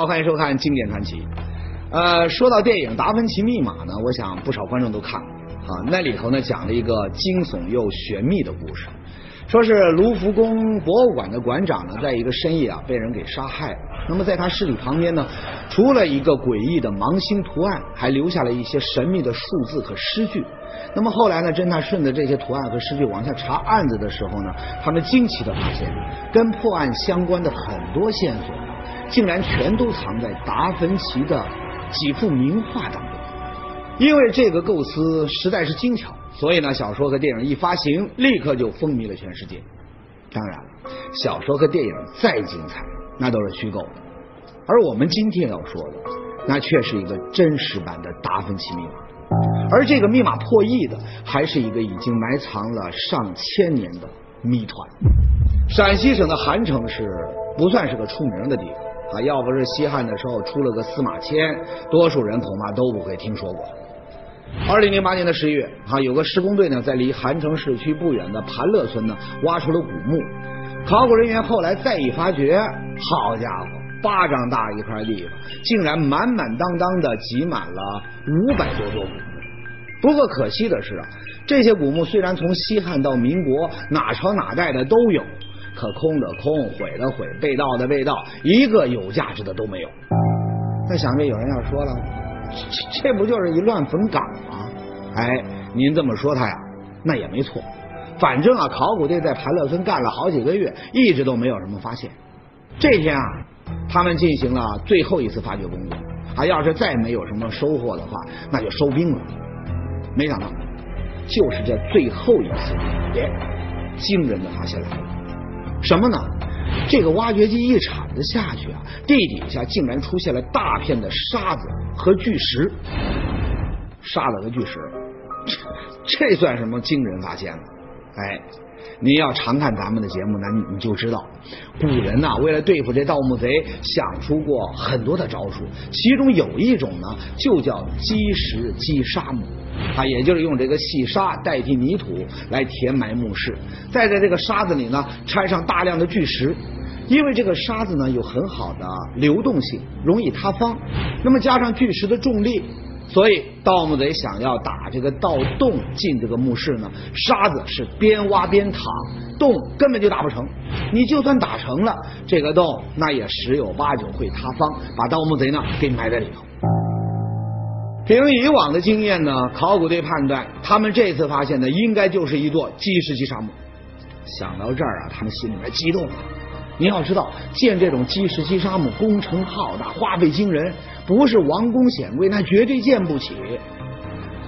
好，欢迎收看《经典传奇》。呃，说到电影《达芬奇密码》呢，我想不少观众都看过啊。那里头呢，讲了一个惊悚又玄秘的故事，说是卢浮宫博物馆的馆长呢，在一个深夜啊，被人给杀害了。那么在他尸体旁边呢，除了一个诡异的芒星图案，还留下了一些神秘的数字和诗句。那么后来呢，侦探顺着这些图案和诗句往下查案子的时候呢，他们惊奇的发现，跟破案相关的很多线索。竟然全都藏在达芬奇的几幅名画当中。因为这个构思实在是精巧，所以呢，小说和电影一发行，立刻就风靡了全世界。当然，小说和电影再精彩，那都是虚构的。而我们今天要说的，那却是一个真实版的达芬奇密码。而这个密码破译的，还是一个已经埋藏了上千年的谜团。陕西省的韩城市不算是个出名的地方。啊，要不是西汉的时候出了个司马迁，多数人恐怕都不会听说过。二零零八年的十一月，啊，有个施工队呢，在离韩城市区不远的盘乐村呢，挖出了古墓。考古人员后来再一发掘，好家伙，巴掌大一块地方，竟然满满当当的挤满了五百多座古墓。不过可惜的是啊，这些古墓虽然从西汉到民国，哪朝哪代的都有。可空的空，毁的毁，被盗的被盗，一个有价值的都没有。那想必有人要说了，这不就是一乱坟岗吗？哎，您这么说他呀，那也没错。反正啊，考古队在盘乐村干了好几个月，一直都没有什么发现。这天啊，他们进行了最后一次发掘工作。啊，要是再没有什么收获的话，那就收兵了。没想到，就是这最后一次，耶，惊人的发现了。什么呢？这个挖掘机一铲子下去啊，地底下竟然出现了大片的沙子和巨石。沙子和巨石，这算什么惊人发现呢？哎，您要常看咱们的节目，那你就知道，古人呐，为了对付这盗墓贼，想出过很多的招数，其中有一种呢，就叫积石积沙墓。啊，也就是用这个细沙代替泥土来填埋墓室，再在这个沙子里呢掺上大量的巨石，因为这个沙子呢有很好的流动性，容易塌方。那么加上巨石的重力，所以盗墓贼想要打这个盗洞进这个墓室呢，沙子是边挖边淌，洞根本就打不成。你就算打成了，这个洞那也十有八九会塌方，把盗墓贼呢给埋在里头。凭以往的经验呢，考古队判断他们这次发现的应该就是一座基石基沙墓。想到这儿啊，他们心里面激动了。你要知道，建这种基石基沙墓工程浩大，花费惊人，不是王公显贵那绝对建不起。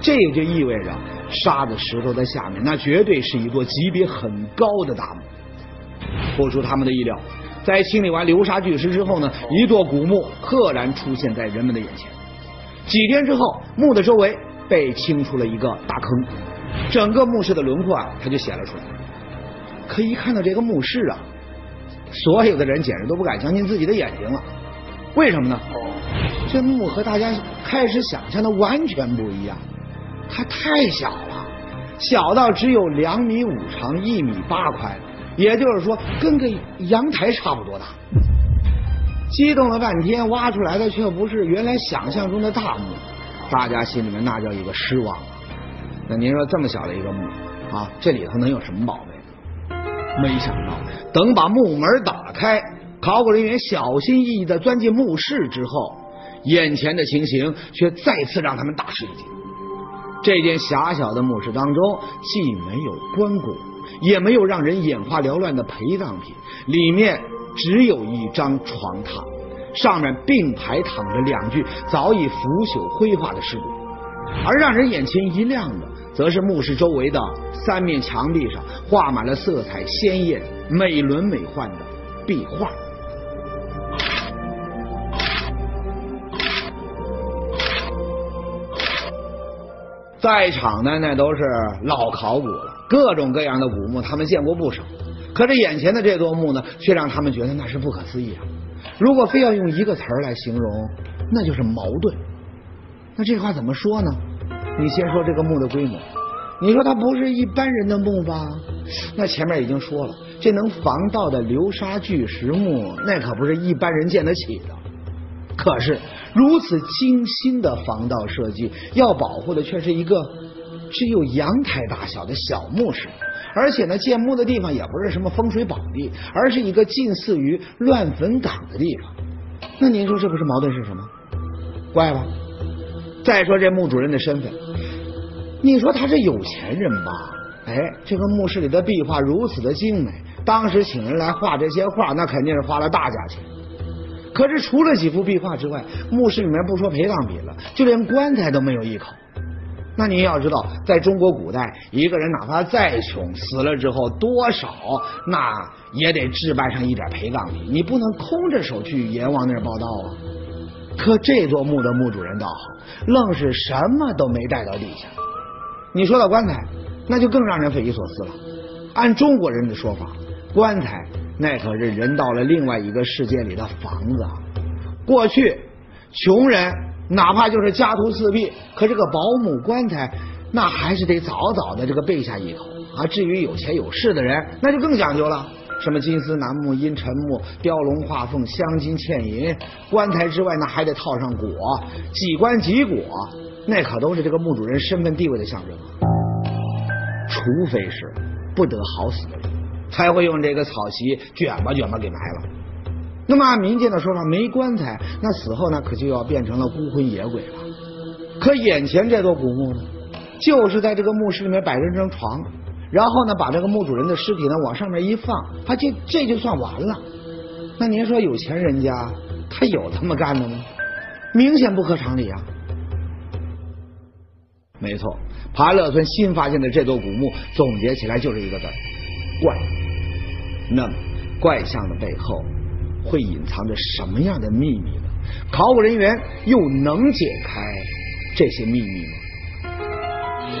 这也就意味着沙子石头在下面，那绝对是一座级别很高的大墓。不出他们的意料，在清理完流沙巨石之后呢，一座古墓赫然出现在人们的眼前。几天之后，墓的周围被清出了一个大坑，整个墓室的轮廓啊，它就显了出来。可一看到这个墓室啊，所有的人简直都不敢相信自己的眼睛了。为什么呢？这墓和大家开始想象的完全不一样，它太小了，小到只有两米五长，一米八宽，也就是说跟个阳台差不多大。激动了半天，挖出来的却不是原来想象中的大墓，大家心里面那叫一个失望啊！那您说这么小的一个墓啊，这里头能有什么宝贝？没想到，等把墓门打开，考古人员小心翼翼的钻进墓室之后，眼前的情形却再次让他们大吃一惊。这间狭小的墓室当中，既没有棺椁，也没有让人眼花缭乱的陪葬品，里面。只有一张床榻，上面并排躺着两具早已腐朽灰化的尸骨，而让人眼前一亮的，则是墓室周围的三面墙壁上画满了色彩鲜艳、美轮美奂的壁画。在场的那都是老考古了，各种各样的古墓他们见过不少。可是眼前的这座墓呢，却让他们觉得那是不可思议啊！如果非要用一个词儿来形容，那就是矛盾。那这话怎么说呢？你先说这个墓的规模，你说它不是一般人的墓吧？那前面已经说了，这能防盗的流沙巨石墓，那可不是一般人建得起的。可是如此精心的防盗设计，要保护的却是一个只有阳台大小的小墓室，而且呢，建墓的地方也不是什么风水宝地，而是一个近似于乱坟岗的地方。那您说这不是矛盾是什么？怪吧？再说这墓主人的身份，你说他是有钱人吧？哎，这个墓室里的壁画如此的精美，当时请人来画这些画，那肯定是花了大价钱。可是除了几幅壁画之外，墓室里面不说陪葬品了，就连棺材都没有一口。那您要知道，在中国古代，一个人哪怕再穷，死了之后多少那也得置办上一点陪葬品，你不能空着手去阎王那儿报道啊。可这座墓的墓主人倒好，愣是什么都没带到地下。你说到棺材，那就更让人匪夷所思了。按中国人的说法，棺材那可是人到了另外一个世界里的房子啊。过去穷人哪怕就是家徒四壁，可这个保姆棺材那还是得早早的这个备下一口啊。至于有钱有势的人，那就更讲究了。什么金丝楠木、阴沉木、雕龙画凤、镶金嵌银，棺材之外那还得套上果，几棺几果，那可都是这个墓主人身份地位的象征啊。除非是不得好死的人，才会用这个草席卷吧卷吧给埋了。那么按民间的说法，没棺材，那死后呢可就要变成了孤魂野鬼了。可眼前这座古墓呢，就是在这个墓室里面摆着一张床。然后呢，把这个墓主人的尸体呢往上面一放，他就这就算完了。那您说有钱人家他有这么干的吗？明显不合常理啊！没错，盘乐村新发现的这座古墓，总结起来就是一个字怪。那么怪象的背后会隐藏着什么样的秘密呢？考古人员又能解开这些秘密吗？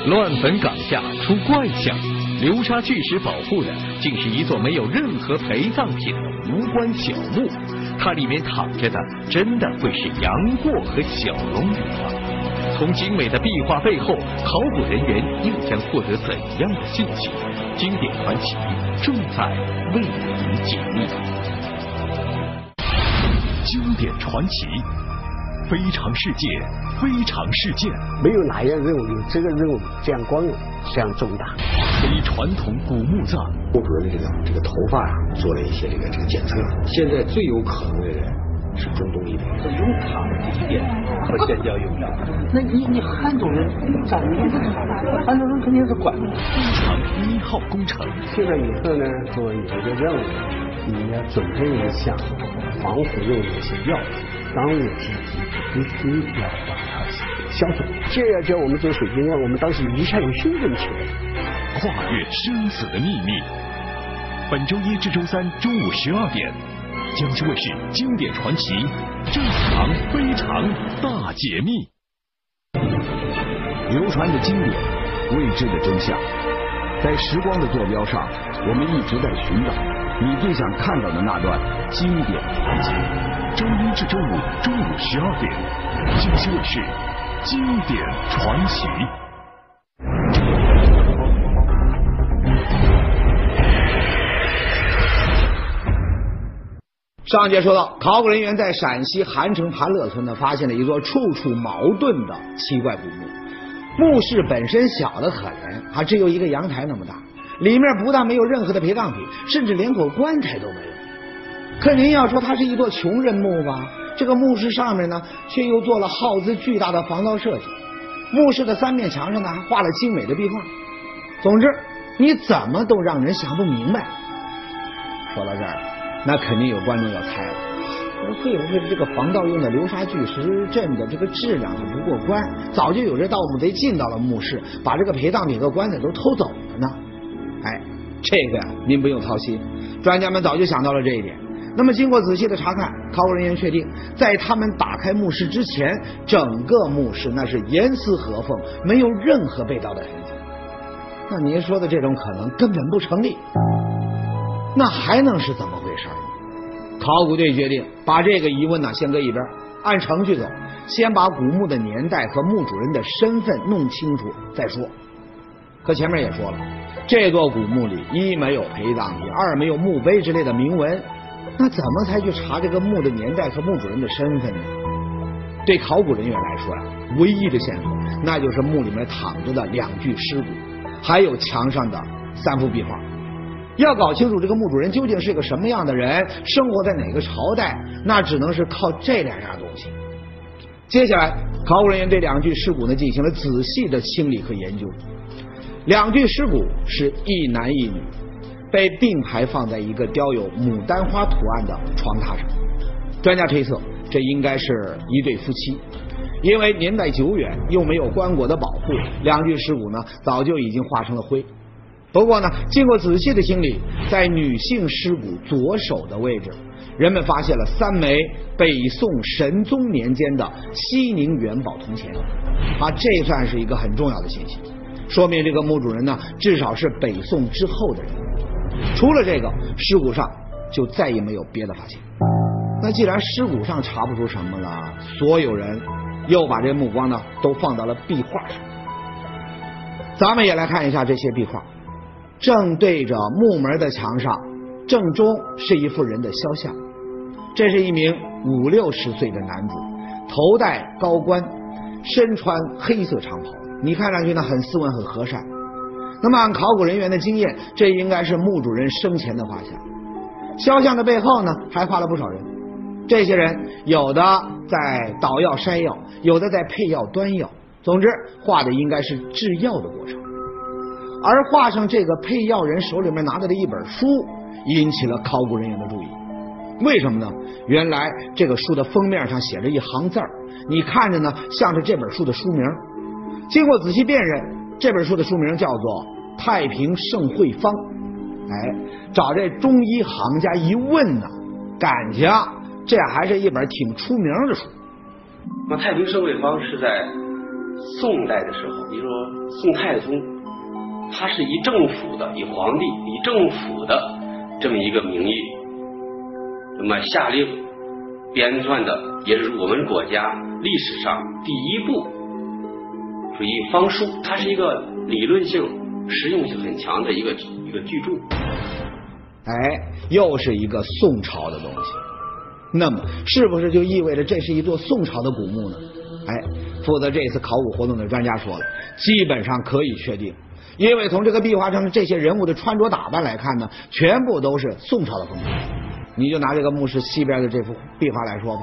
乱坟岗下出怪象。流沙巨石保护的，竟是一座没有任何陪葬品的无关小墓。它里面躺着的，真的会是杨过和小龙女吗？从精美的壁画背后，考古人员又将获得怎样的信息？经典传奇正在为您解密。经典传奇，非常世界，非常事件。没有哪样任务有这个任务这样光荣，这样重大。非传统古墓葬，墓主人的这个这个头发啊，做了一些这个这个检测。现在最有可能的人是中东一点，用塔祭奠和仙教用的。那你你汉族人咋没有？汉族人肯定是管。非常一号工程。现在以后呢，说有一个任务，你要准备一下防腐用的一些药，当务之急必须要把它销毁。这要叫我们做水晶啊，我们当时一下就兴奋起来。跨越生死的秘密。本周一至周三中午十二点，江西卫视经典传奇正常非常大解密。流传的经典，未知的真相，在时光的坐标上，我们一直在寻找你最想看到的那段经典传奇。周一至周五中午十二点，江西卫视经典传奇。上节说到，考古人员在陕西韩城盘乐村呢，发现了一座处处矛盾的奇怪古墓。墓室本身小的可怜，还只有一个阳台那么大，里面不但没有任何的陪葬品，甚至连口棺材都没有。可您要说它是一座穷人墓吧，这个墓室上面呢，却又做了耗资巨大的防盗设计。墓室的三面墙上呢，还画了精美的壁画。总之，你怎么都让人想不明白。说到这儿。那肯定有观众要猜了，会不会是这个防盗用的流沙巨石阵的这个质量不过关，早就有这盗墓贼进到了墓室，把这个陪葬品和棺材都偷走了呢？哎，这个呀，您不用操心，专家们早就想到了这一点。那么经过仔细的查看，考古人员确定，在他们打开墓室之前，整个墓室那是严丝合缝，没有任何被盗的痕迹。那您说的这种可能根本不成立，那还能是怎么？考古队决定把这个疑问呢先搁一边，按程序走，先把古墓的年代和墓主人的身份弄清楚再说。可前面也说了，这座古墓里一没有陪葬品，二没有墓碑之类的铭文，那怎么才去查这个墓的年代和墓主人的身份呢？对考古人员来说呀，唯一的线索那就是墓里面躺着的两具尸骨，还有墙上的三幅壁画。要搞清楚这个墓主人究竟是个什么样的人，生活在哪个朝代，那只能是靠这两样东西。接下来，考古人员对两具尸骨呢进行了仔细的清理和研究。两具尸骨是一男一女，被并排放在一个雕有牡丹花图案的床榻上。专家推测，这应该是一对夫妻，因为年代久远又没有棺椁的保护，两具尸骨呢早就已经化成了灰。不过呢，经过仔细的清理，在女性尸骨左手的位置，人们发现了三枚北宋神宗年间的西宁元宝铜钱，啊，这算是一个很重要的信息，说明这个墓主人呢，至少是北宋之后的人。除了这个，尸骨上就再也没有别的发现。那既然尸骨上查不出什么了，所有人又把这目光呢都放到了壁画上。咱们也来看一下这些壁画。正对着木门的墙上，正中是一幅人的肖像。这是一名五六十岁的男子，头戴高冠，身穿黑色长袍。你看上去呢很斯文很和善。那么按考古人员的经验，这应该是墓主人生前的画像。肖像的背后呢还画了不少人，这些人有的在捣药筛药，有的在配药端药。总之，画的应该是制药的过程。而画上这个配药人手里面拿着的一本书，引起了考古人员的注意。为什么呢？原来这个书的封面上写着一行字儿，你看着呢像是这本书的书名。经过仔细辨认，这本书的书名叫做《太平盛会方》。哎，找这中医行家一问呢，感情这还是一本挺出名的书。那《太平盛会方》是在宋代的时候，比如说宋太宗。他是以政府的，以皇帝、以政府的这么一个名义，那么下令编撰的，也是我们国家历史上第一部属于方书。它是一个理论性、实用性很强的一个一个巨著。哎，又是一个宋朝的东西。那么，是不是就意味着这是一座宋朝的古墓呢？哎，负责这次考古活动的专家说了，基本上可以确定。因为从这个壁画上的这些人物的穿着打扮来看呢，全部都是宋朝的风格。你就拿这个墓室西边的这幅壁画来说吧，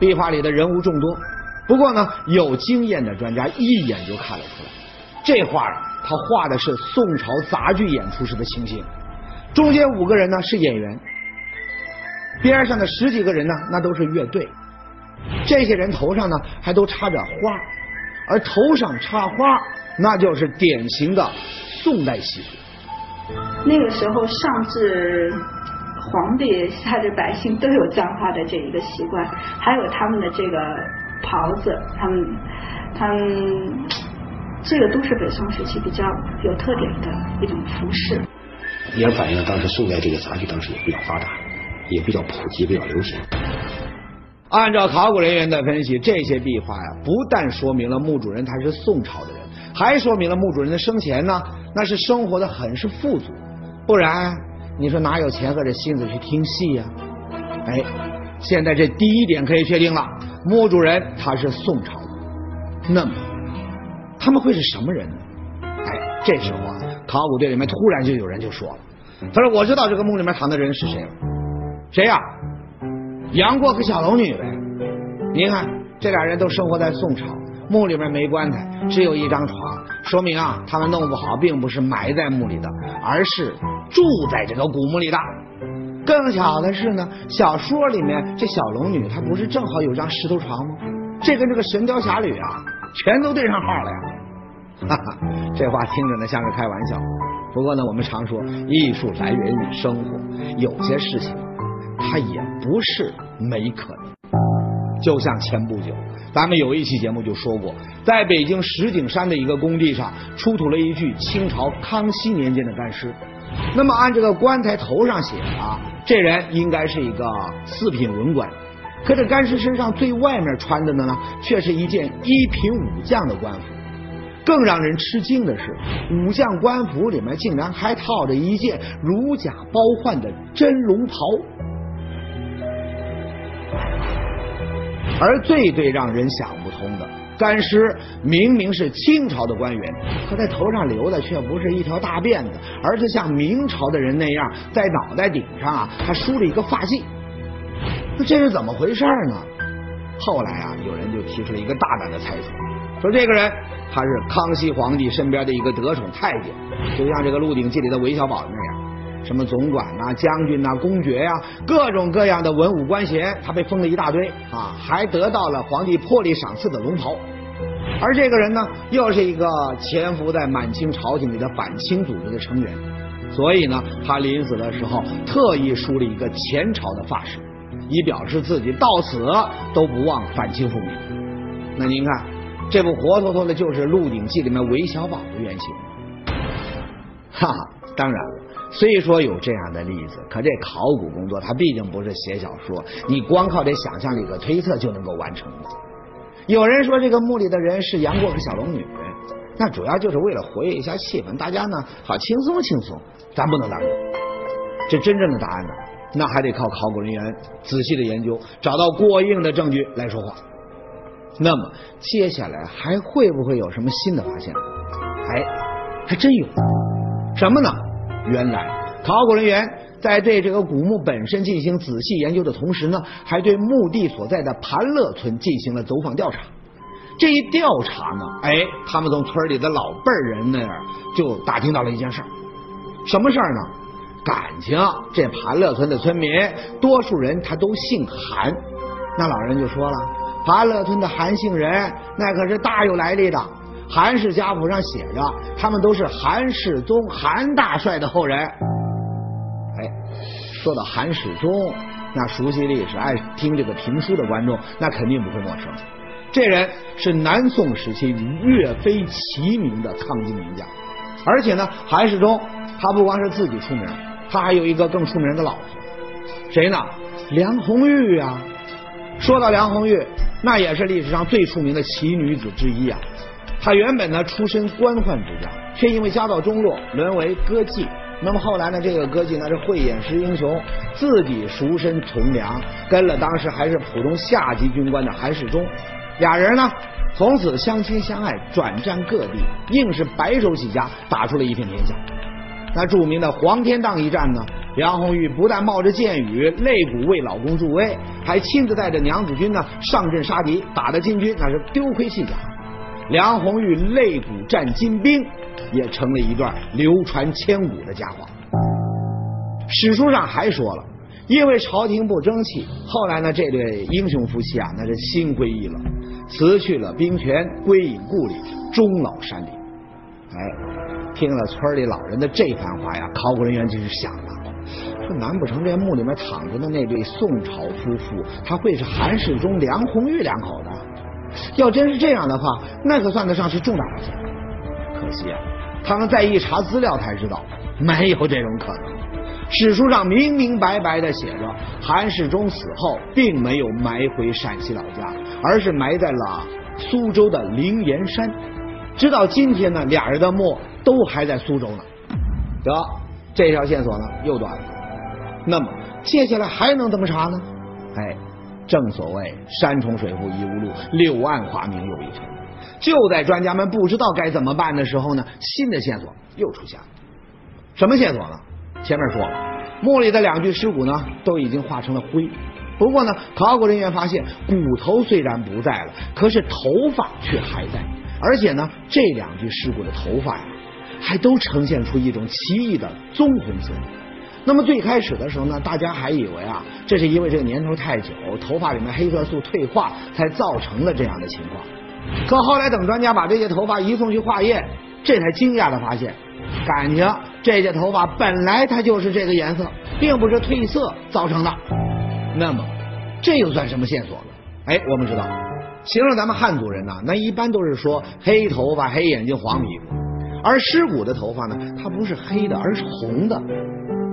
壁画里的人物众多，不过呢，有经验的专家一眼就看了出来，这画啊，他画的是宋朝杂剧演出时的情形。中间五个人呢是演员，边上的十几个人呢那都是乐队，这些人头上呢还都插着花，而头上插花。那就是典型的宋代习俗。那个时候，上至皇帝，下至百姓，都有簪花的这一个习惯，还有他们的这个袍子，他们，他们这个都是北宋时期比较有特点的一种服饰。也反映了当时宋代这个杂剧当时也比较发达，也比较普及，比较流行。按照考古人员的分析，这些壁画呀，不但说明了墓主人他是宋朝的人。还说明了墓主人的生前呢，那是生活的很是富足，不然你说哪有钱和这心思去听戏呀？哎，现在这第一点可以确定了，墓主人他是宋朝的，那么他们会是什么人呢？哎，这时候啊，考古队里面突然就有人就说了，他说我知道这个墓里面躺的人是谁了，谁呀？杨过和小龙女呗。您看这俩人都生活在宋朝。墓里面没棺材，只有一张床，说明啊，他们弄不好并不是埋在墓里的，而是住在这个古墓里的。更巧的是呢，小说里面这小龙女她不是正好有张石头床吗？这跟这个《神雕侠侣》啊，全都对上号了呀！哈哈，这话听着呢像是开玩笑，不过呢，我们常说艺术来源于生活，有些事情它也不是没可能。就像前不久。咱们有一期节目就说过，在北京石景山的一个工地上出土了一具清朝康熙年间的干尸。那么按这个棺材头上写啊，这人应该是一个四品文官。可这干尸身上最外面穿的呢，却是一件一品武将的官服。更让人吃惊的是，武将官服里面竟然还套着一件如假包换的真龙袍。而最最让人想不通的，干尸明明是清朝的官员，可在头上留的却不是一条大辫子，而是像明朝的人那样，在脑袋顶上啊还梳了一个发髻。那这是怎么回事呢？后来啊，有人就提出了一个大胆的猜测，说这个人他是康熙皇帝身边的一个得宠太监，就像这个《鹿鼎记》里的韦小宝那样，什么总管呐、将军呐、公爵呀，各种各样的文武官衔，他被封了一大堆啊，还得到了皇帝破例赏赐的龙袍。而这个人呢，又是一个潜伏在满清朝廷里的反清组织的成员，所以呢，他临死的时候特意梳了一个前朝的发饰。以表示自己到死都不忘反清复明。那您看，这不活脱脱的就是《鹿鼎记》里面韦小宝的原型？哈哈，当然了，虽说有这样的例子，可这考古工作它毕竟不是写小说，你光靠这想象力和推测就能够完成的。有人说这个墓里的人是杨过和小龙女，那主要就是为了活跃一下气氛，大家呢好轻松轻松，咱不能当真。这真正的答案呢？那还得靠考古人员仔细的研究，找到过硬的证据来说话。那么接下来还会不会有什么新的发现？哎，还真有。什么呢？原来考古人员在对这个古墓本身进行仔细研究的同时呢，还对墓地所在的盘乐村进行了走访调查。这一调查呢，哎，他们从村里的老辈人那儿就打听到了一件事。什么事儿呢？感情，这盘乐村的村民多数人他都姓韩，那老人就说了，盘乐村的韩姓人那可是大有来历的，韩氏家谱上写着他们都是韩世忠韩大帅的后人。哎，说到韩世忠，那熟悉历史、爱听这个评书的观众那肯定不会陌生，这人是南宋时期岳飞齐名的抗金名将，而且呢，韩世忠他不光是自己出名。他还有一个更出名的老婆，谁呢？梁红玉啊！说到梁红玉，那也是历史上最出名的奇女子之一啊。他原本呢出身官宦之家，却因为家道中落，沦为歌妓。那么后来呢，这个歌妓呢是慧眼识英雄，自己赎身从良，跟了当时还是普通下级军官的韩世忠，俩人呢从此相亲相爱，转战各地，硬是白手起家，打出了一片天下。那著名的黄天荡一战呢，梁红玉不但冒着箭雨肋骨为老公助威，还亲自带着娘子军呢上阵杀敌，打得金军那是丢盔弃甲。梁红玉肋骨战金兵，也成了一段流传千古的佳话。史书上还说了，因为朝廷不争气，后来呢这对英雄夫妻啊那是心灰意冷，辞去了兵权，归隐故里，终老山林。哎。听了村里老人的这番话呀，考古人员就是想了，说难不成这墓里面躺着的那对宋朝夫妇，他会是韩世忠、梁红玉两口子？要真是这样的话，那可算得上是重大发现。可惜啊，他们再一查资料才知道，没有这种可能。史书上明明白白的写着，韩世忠死后并没有埋回陕西老家，而是埋在了苏州的灵岩山。直到今天呢，俩人的墓。都还在苏州呢，得这条线索呢又断了。那么接下来还能怎么查呢？哎，正所谓山重水复疑无路，柳暗花明又一村。就在专家们不知道该怎么办的时候呢，新的线索又出现了。什么线索呢？前面说了，墓里的两具尸骨呢都已经化成了灰。不过呢，考古人员发现骨头虽然不在了，可是头发却还在，而且呢，这两具尸骨的头发呀。还都呈现出一种奇异的棕红色。那么最开始的时候呢，大家还以为啊，这是因为这个年头太久，头发里面黑色素退化才造成了这样的情况。可后来等专家把这些头发移送去化验，这才惊讶的发现，感情这些头发本来它就是这个颜色，并不是褪色造成的。那么这又算什么线索呢？哎，我们知道，形容咱们汉族人呢，那一般都是说黑头发、黑眼睛、黄皮肤。而尸骨的头发呢，它不是黑的，而是红的。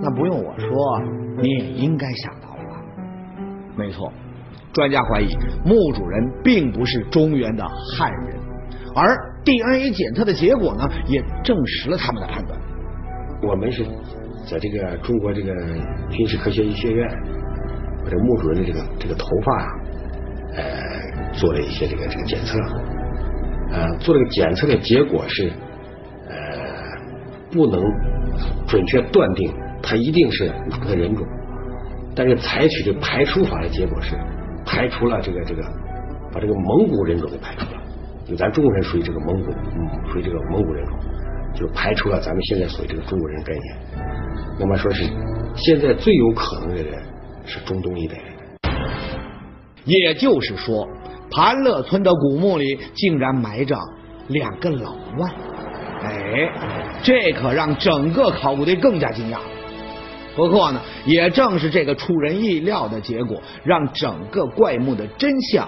那不用我说，你也应该想到了吧？没错，专家怀疑墓主人并不是中原的汉人，而 DNA 检测的结果呢，也证实了他们的判断。我们是在这个中国这个军事科学医学院，把这墓主人的这个这个头发啊，呃，做了一些这个这个检测，呃，做这个检测的结果是，呃，不能准确断定它一定是哪个人种，但是采取的排除法的结果是排除了这个这个，把这个蒙古人种给排除了，就咱中国人属于这个蒙古，属于这个蒙古人种，就排除了咱们现在所谓这个中国人概念。那么说是现在最有可能的人是中东一带人。也就是说，盘乐村的古墓里竟然埋着两个老外，哎，这可让整个考古队更加惊讶。不过呢，也正是这个出人意料的结果，让整个怪墓的真相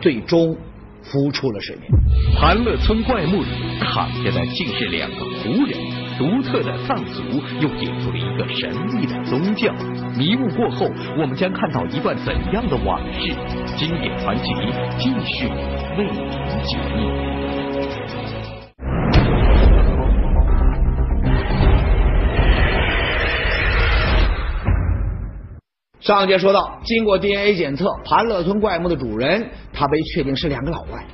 最终浮出了水面。盘乐村怪墓里躺着的竟是两个胡人。独特的藏族又引出了一个神秘的宗教，迷雾过后，我们将看到一段怎样的往事？经典传奇继续为您解密。上节说到，经过 DNA 检测，盘乐村怪墓的主人，他被确定是两个老外。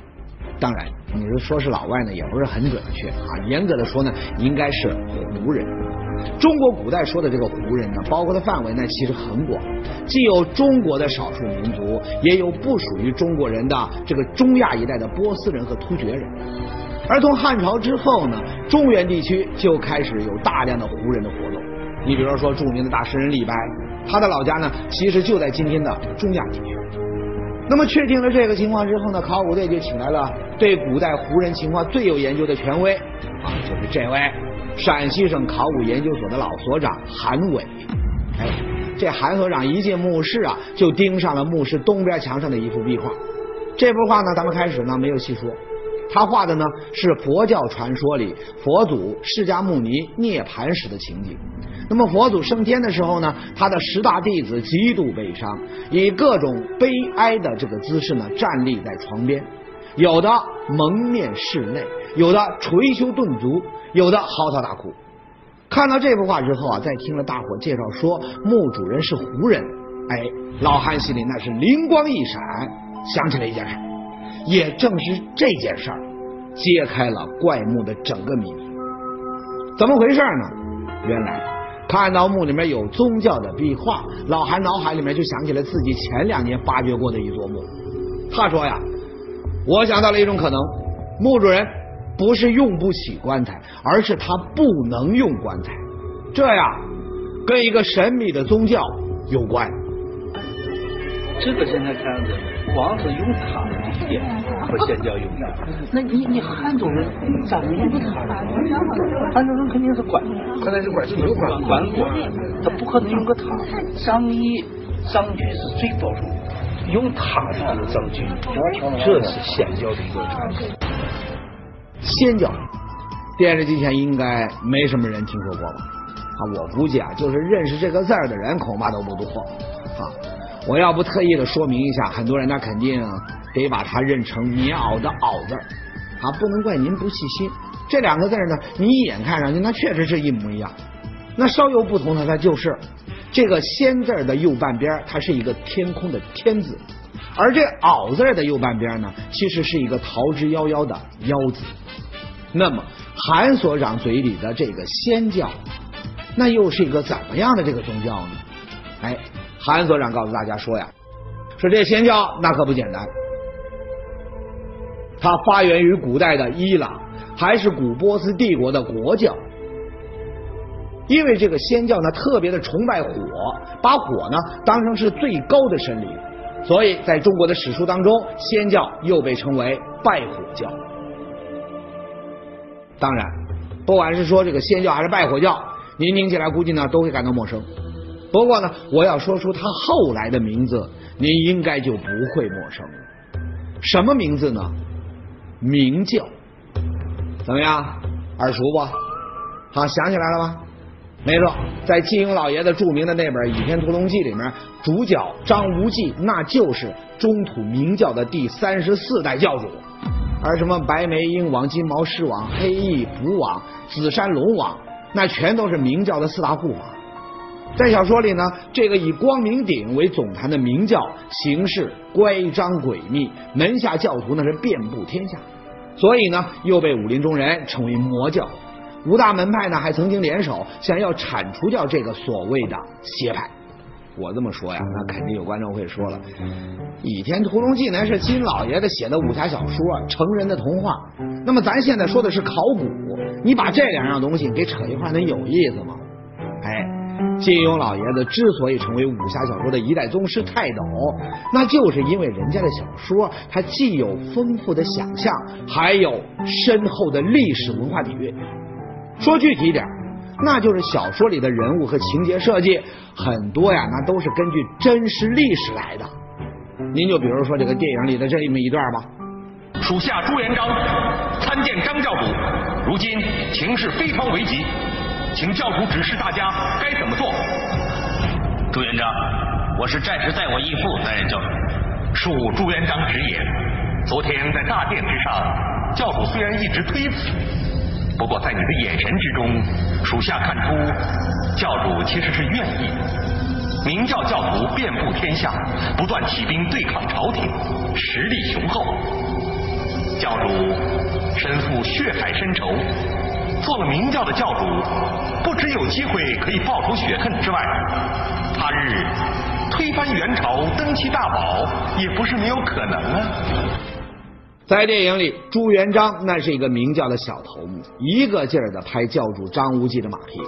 当然，你是说是老外呢，也不是很准确啊。严格的说呢，应该是胡人。中国古代说的这个胡人呢，包括的范围呢，其实很广，既有中国的少数民族，也有不属于中国人的这个中亚一带的波斯人和突厥人。而从汉朝之后呢，中原地区就开始有大量的胡人的活动。你比如说著名的大诗人李白，他的老家呢，其实就在今天的中亚地区。那么确定了这个情况之后呢，考古队就请来了对古代胡人情况最有研究的权威啊，就是这位陕西省考古研究所的老所长韩伟。哎，这韩所长一进墓室啊，就盯上了墓室东边墙上的一幅壁画。这幅画呢，咱们开始呢没有细说，他画的呢是佛教传说里佛祖释迦牟尼涅盘时的情景。那么佛祖升天的时候呢，他的十大弟子极度悲伤，以各种悲哀的这个姿势呢站立在床边，有的蒙面拭泪，有的捶胸顿足，有的嚎啕大哭。看到这幅画之后啊，再听了大伙介绍说墓主人是胡人，哎，老汉心里那是灵光一闪，想起了一件事。也正是这件事，揭开了怪墓的整个秘密。怎么回事呢？原来。看到墓里面有宗教的壁画，老韩脑海里面就想起了自己前两年发掘过的一座墓。他说呀，我想到了一种可能，墓主人不是用不起棺材，而是他不能用棺材，这样跟一个神秘的宗教有关。这个现在看着，光是用它理解和仙教用的，那你你汉族人咋没用它？汉族人肯定是管，可能是管，是有官官官，他不可能用个塔。藏医藏据是最保守的，用塔的这个藏据，这是仙教的一个传统。仙教，电视机前应该没什么人听说过吧？啊，我估计啊，就是认识这个字儿的人恐怕都不多啊。我要不特意的说明一下，很多人那肯定得把它认成棉袄的袄字啊，不能怪您不细心。这两个字呢，你一眼看上去那确实是一模一样。那稍有不同的，它就是这个“仙”字的右半边，它是一个天空的“天”字，而这“袄”字的右半边呢，其实是一个逃之夭夭的“夭”字。那么韩所长嘴里的这个仙教，那又是一个怎么样的这个宗教呢？哎。韩所长告诉大家说呀，说这仙教那可不简单，它发源于古代的伊朗，还是古波斯帝国的国教。因为这个仙教呢特别的崇拜火，把火呢当成是最高的神灵，所以在中国的史书当中，仙教又被称为拜火教。当然，不管是说这个仙教还是拜火教，您听起来估计呢都会感到陌生。不过呢，我要说出他后来的名字，您应该就不会陌生了。什么名字呢？明教。怎么样，耳熟不？好，想起来了吗？没错，在金庸老爷子著名的那本《倚天屠龙记》里面，主角张无忌那就是中土明教的第三十四代教主。而什么白眉鹰王、金毛狮王、黑翼蝠王、紫山龙王，那全都是明教的四大护法。在小说里呢，这个以光明顶为总坛的明教行事乖张诡秘，门下教徒呢是遍布天下，所以呢又被武林中人称为魔教。五大门派呢还曾经联手，想要铲除掉这个所谓的邪派。我这么说呀，那肯定有观众会说了，《倚天屠龙记》呢是金老爷子写的武侠小说，成人的童话。那么咱现在说的是考古，你把这两样东西给扯一块，能有意思吗？金庸老爷子之所以成为武侠小说的一代宗师泰斗，那就是因为人家的小说，它既有丰富的想象，还有深厚的历史文化底蕴。说具体点，那就是小说里的人物和情节设计很多呀，那都是根据真实历史来的。您就比如说这个电影里的这么一段吧：属下朱元璋参见张教主，如今情势非常危急。请教主指示大家该怎么做。朱元璋，我是战时代我义父担任教主。恕朱元璋直言，昨天在大殿之上，教主虽然一直推辞，不过在你的眼神之中，属下看出教主其实是愿意。明教教徒遍布天下，不断起兵对抗朝廷，实力雄厚。教主身负血海深仇。做了明教的教主，不只有机会可以报仇雪恨之外，他日推翻元朝登基大宝也不是没有可能啊。在电影里，朱元璋那是一个明教的小头目，一个劲儿的拍教主张无忌的马屁。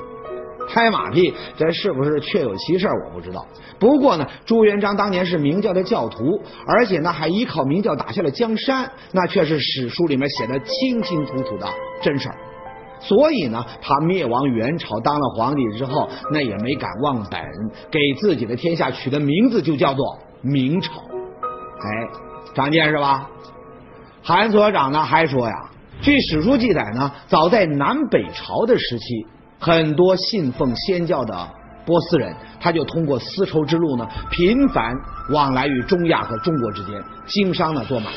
拍马屁，这是不是确有其事我不知道。不过呢，朱元璋当年是明教的教徒，而且呢还依靠明教打下了江山，那却是史书里面写的清清楚楚的真事儿。所以呢，他灭亡元朝，当了皇帝之后，那也没敢忘本，给自己的天下取的名字就叫做明朝。哎，长见识吧？韩所长呢还说呀，据史书记载呢，早在南北朝的时期，很多信奉仙教的波斯人，他就通过丝绸之路呢，频繁往来于中亚和中国之间，经商呢做买卖。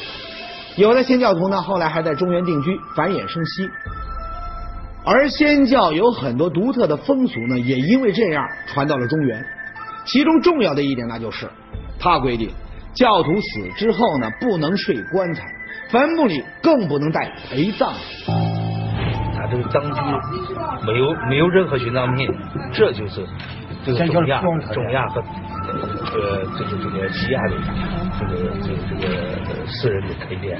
有的仙教徒呢，后来还在中原定居，繁衍生息。而仙教有很多独特的风俗呢，也因为这样传到了中原。其中重要的一点，那就是他规定，教徒死之后呢，不能睡棺材，坟墓里更不能带陪葬品。他这个葬具没有没有任何殉葬品，这就是这个中亚中亚和。呃，这个这个西安的这个这个这个私人的开殿。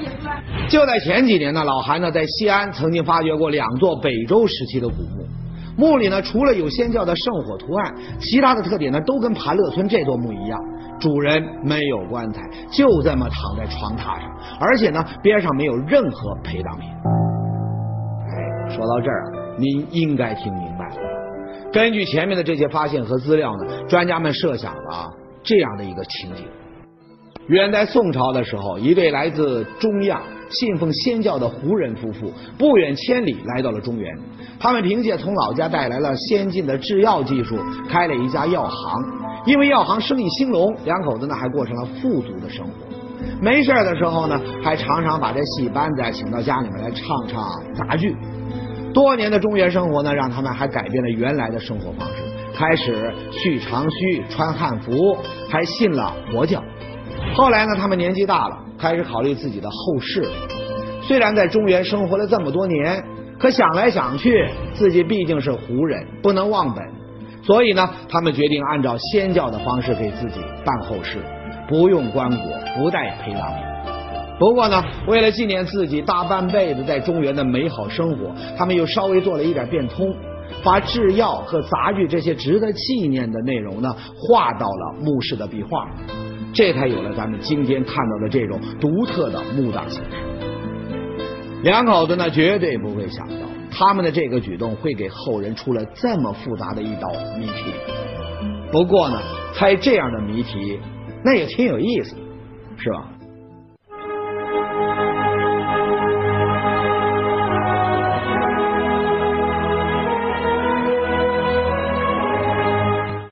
就在前几年呢，老韩呢在西安曾经发掘过两座北周时期的古墓，墓里呢除了有仙教的圣火图案，其他的特点呢都跟盘乐村这座墓一样，主人没有棺材，就这么躺在床榻上，而且呢边上没有任何陪葬品。哎，说到这儿，您应该听明。根据前面的这些发现和资料呢，专家们设想了这样的一个情景：远在宋朝的时候，一对来自中亚、信奉仙教的胡人夫妇，不远千里来到了中原。他们凭借从老家带来了先进的制药技术，开了一家药行。因为药行生意兴隆，两口子呢还过上了富足的生活。没事的时候呢，还常常把这戏班子请到家里面来唱唱杂剧。多年的中原生活呢，让他们还改变了原来的生活方式，开始蓄长须、穿汉服，还信了佛教。后来呢，他们年纪大了，开始考虑自己的后事。虽然在中原生活了这么多年，可想来想去，自己毕竟是胡人，不能忘本。所以呢，他们决定按照仙教的方式给自己办后事，不用棺椁，不带陪葬品。不过呢，为了纪念自己大半辈子在中原的美好生活，他们又稍微做了一点变通，把制药和杂剧这些值得纪念的内容呢，画到了墓室的壁画，这才有了咱们今天看到的这种独特的墓葬形式。两口子呢，绝对不会想到，他们的这个举动会给后人出了这么复杂的一道谜题。不过呢，猜这样的谜题，那也挺有意思，是吧？